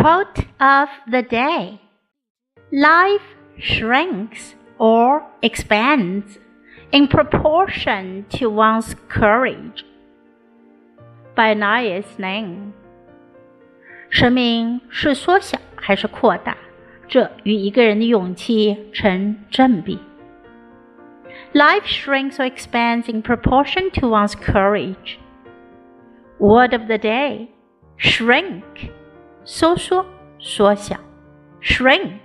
Quote of the day Life shrinks or expands in proportion to one's courage. By Anaïs Nin，生命是缩小还是扩大，这与一个人的勇气成正比。Life shrinks or expands in proportion to one's courage. Word of the day: shrink. 收缩、缩小，shrink。